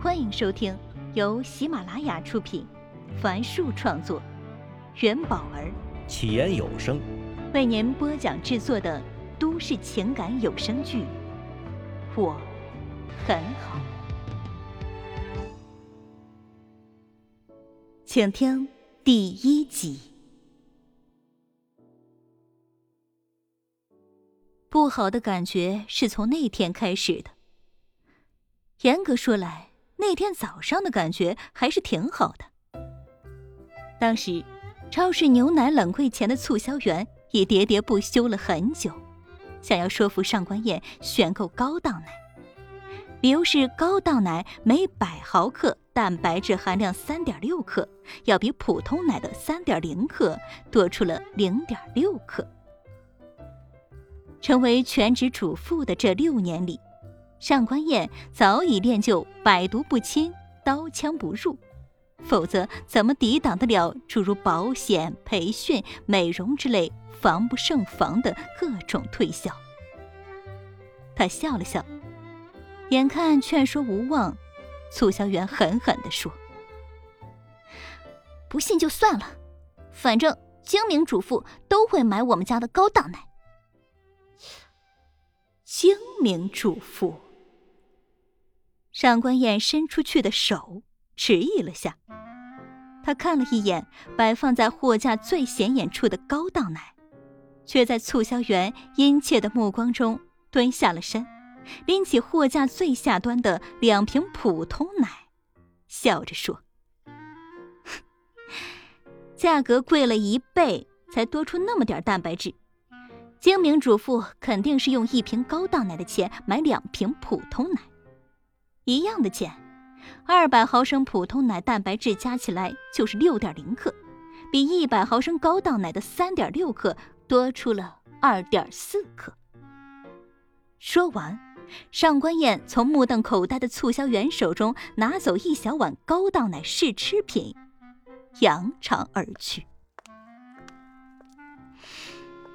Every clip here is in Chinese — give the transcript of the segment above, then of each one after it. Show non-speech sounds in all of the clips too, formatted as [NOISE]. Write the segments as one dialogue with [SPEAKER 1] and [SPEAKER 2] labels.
[SPEAKER 1] 欢迎收听由喜马拉雅出品，凡树创作，元宝儿
[SPEAKER 2] 起言有声
[SPEAKER 1] 为您播讲制作的都市情感有声剧《我很好》，请听第一集。不好的感觉是从那天开始的。严格说来，那天早上的感觉还是挺好的。当时，超市牛奶冷柜前的促销员已喋喋不休了很久，想要说服上官燕选购高档奶，理由是高档奶每百毫克蛋白质含量三点六克，要比普通奶的三点零克多出了零点六克。成为全职主妇的这六年里，上官燕早已练就百毒不侵、刀枪不入，否则怎么抵挡得了诸如保险、培训、美容之类防不胜防的各种推销？他笑了笑，眼看劝说无望，促销员狠狠地说：“不信就算了，反正精明主妇都会买我们家的高档奶。”精明主妇。上官燕伸出去的手迟疑了下，她看了一眼摆放在货架最显眼处的高档奶，却在促销员殷切的目光中蹲下了身，拎起货架最下端的两瓶普通奶，笑着说：“ [LAUGHS] 价格贵了一倍，才多出那么点蛋白质。”精明主妇肯定是用一瓶高档奶的钱买两瓶普通奶，一样的钱，二百毫升普通奶蛋白质加起来就是六点零克，比一百毫升高档奶的三点六克多出了二点四克。说完，上官燕从目瞪口呆的促销员手中拿走一小碗高档奶试吃品，扬长而去。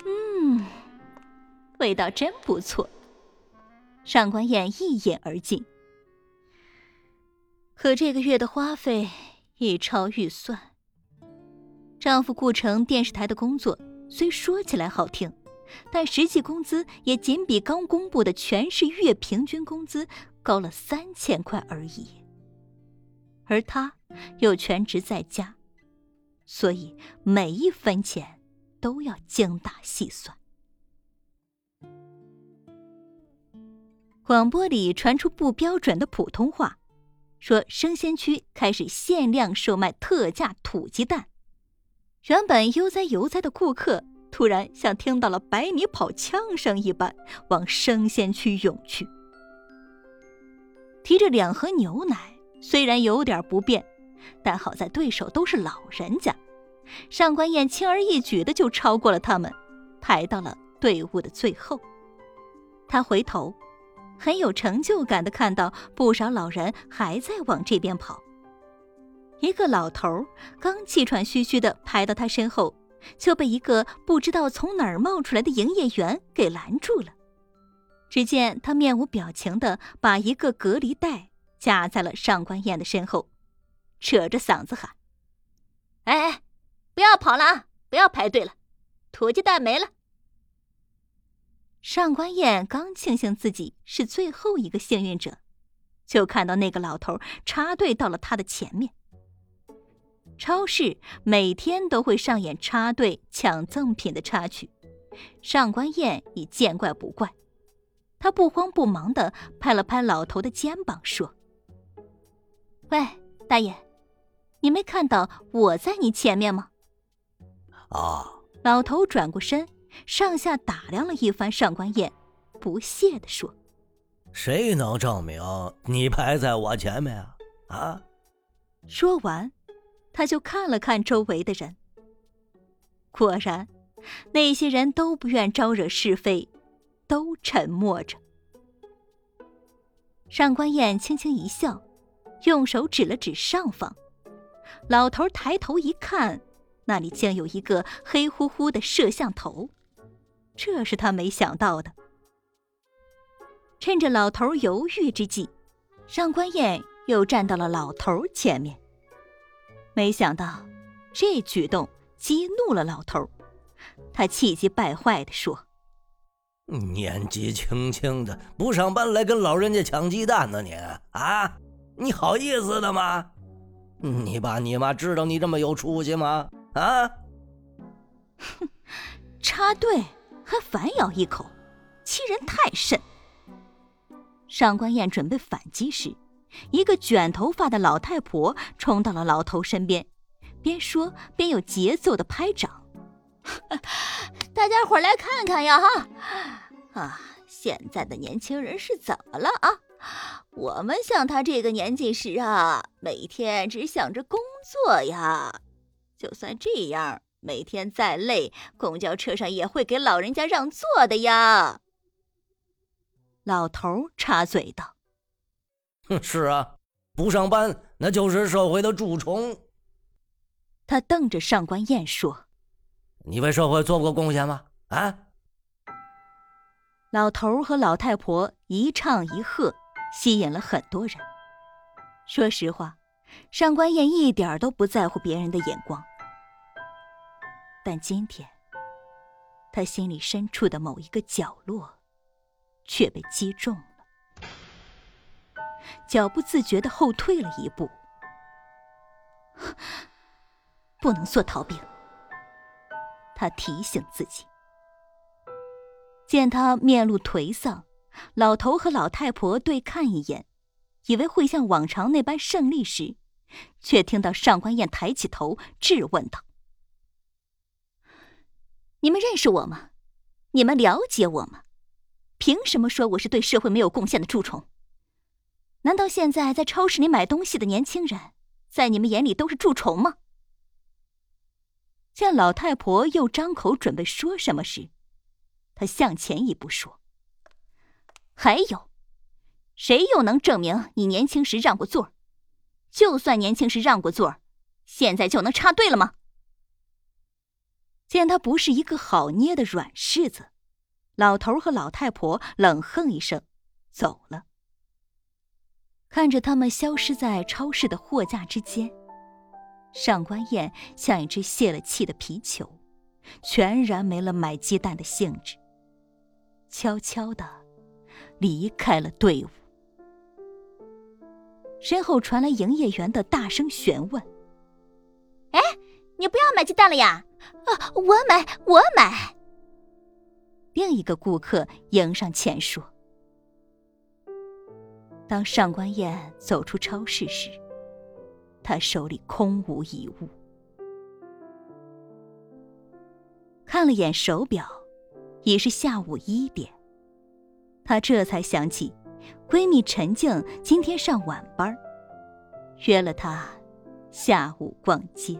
[SPEAKER 1] 嗯，味道真不错。上官燕一饮而尽，可这个月的花费已超预算。丈夫顾城电视台的工作虽说起来好听，但实际工资也仅比刚公布的全市月平均工资高了三千块而已。而他又全职在家，所以每一分钱。都要精打细算。广播里传出不标准的普通话，说生鲜区开始限量售卖特价土鸡蛋。原本悠哉悠哉的顾客，突然像听到了百米跑枪声一般，往生鲜区涌去。提着两盒牛奶，虽然有点不便，但好在对手都是老人家。上官燕轻而易举的就超过了他们，排到了队伍的最后。他回头，很有成就感的看到不少老人还在往这边跑。一个老头刚气喘吁吁的排到他身后，就被一个不知道从哪儿冒出来的营业员给拦住了。只见他面无表情的把一个隔离带夹在了上官燕的身后，扯着嗓子喊：“哎哎！”不要跑了啊！不要排队了，土鸡蛋没了。上官燕刚庆幸自己是最后一个幸运者，就看到那个老头插队到了他的前面。超市每天都会上演插队抢赠品的插曲，上官燕已见怪不怪。他不慌不忙的拍了拍老头的肩膀，说：“喂，大爷，你没看到我在你前面吗？”
[SPEAKER 2] 啊！
[SPEAKER 1] 老头转过身，上下打量了一番上官燕，不屑地说：“
[SPEAKER 2] 谁能证明你排在我前面啊？”啊！
[SPEAKER 1] 说完，他就看了看周围的人。果然，那些人都不愿招惹是非，都沉默着。上官燕轻轻一笑，用手指了指上方。老头抬头一看。那里竟有一个黑乎乎的摄像头，这是他没想到的。趁着老头犹豫之际，上官燕又站到了老头前面。没想到，这举动激怒了老头，他气急败坏地说：“
[SPEAKER 2] 年纪轻轻的，不上班来跟老人家抢鸡蛋呢？你啊，你好意思的吗？你爸你妈知道你这么有出息吗？啊？”
[SPEAKER 1] 哼，[LAUGHS] 插队还反咬一口，欺人太甚。上官燕准备反击时，一个卷头发的老太婆冲到了老头身边，边说边有节奏的拍掌：“大家伙来看看呀！哈啊，现在的年轻人是怎么了啊？我们像他这个年纪时啊，每天只想着工作呀。就算这样，每天再累，公交车上也会给老人家让座的呀。”老头插嘴道：“
[SPEAKER 2] 哼，是啊，不上班那就是社会的蛀虫。”
[SPEAKER 1] 他瞪着上官燕说：“
[SPEAKER 2] 你为社会做过贡献吗？”啊！
[SPEAKER 1] 老头和老太婆一唱一和，吸引了很多人。说实话，上官燕一点都不在乎别人的眼光，但今天，他心里深处的某一个角落。却被击中了，脚不自觉的后退了一步。不能做逃兵，他提醒自己。见他面露颓丧，老头和老太婆对看一眼，以为会像往常那般胜利时，却听到上官燕抬起头质问道：“你们认识我吗？你们了解我吗？”凭什么说我是对社会没有贡献的蛀虫？难道现在在超市里买东西的年轻人，在你们眼里都是蛀虫吗？见老太婆又张口准备说什么时，他向前一步说：“还有，谁又能证明你年轻时让过座？就算年轻时让过座，现在就能插队了吗？”见他不是一个好捏的软柿子。老头和老太婆冷哼一声，走了。看着他们消失在超市的货架之间，上官燕像一只泄了气的皮球，全然没了买鸡蛋的兴致，悄悄的离开了队伍。身后传来营业员的大声询问：“哎，你不要买鸡蛋了呀？啊，我买，我买。”另一个顾客迎上前说：“当上官燕走出超市时，他手里空无一物。看了眼手表，已是下午一点。她这才想起，闺蜜陈静今天上晚班，约了她下午逛街。”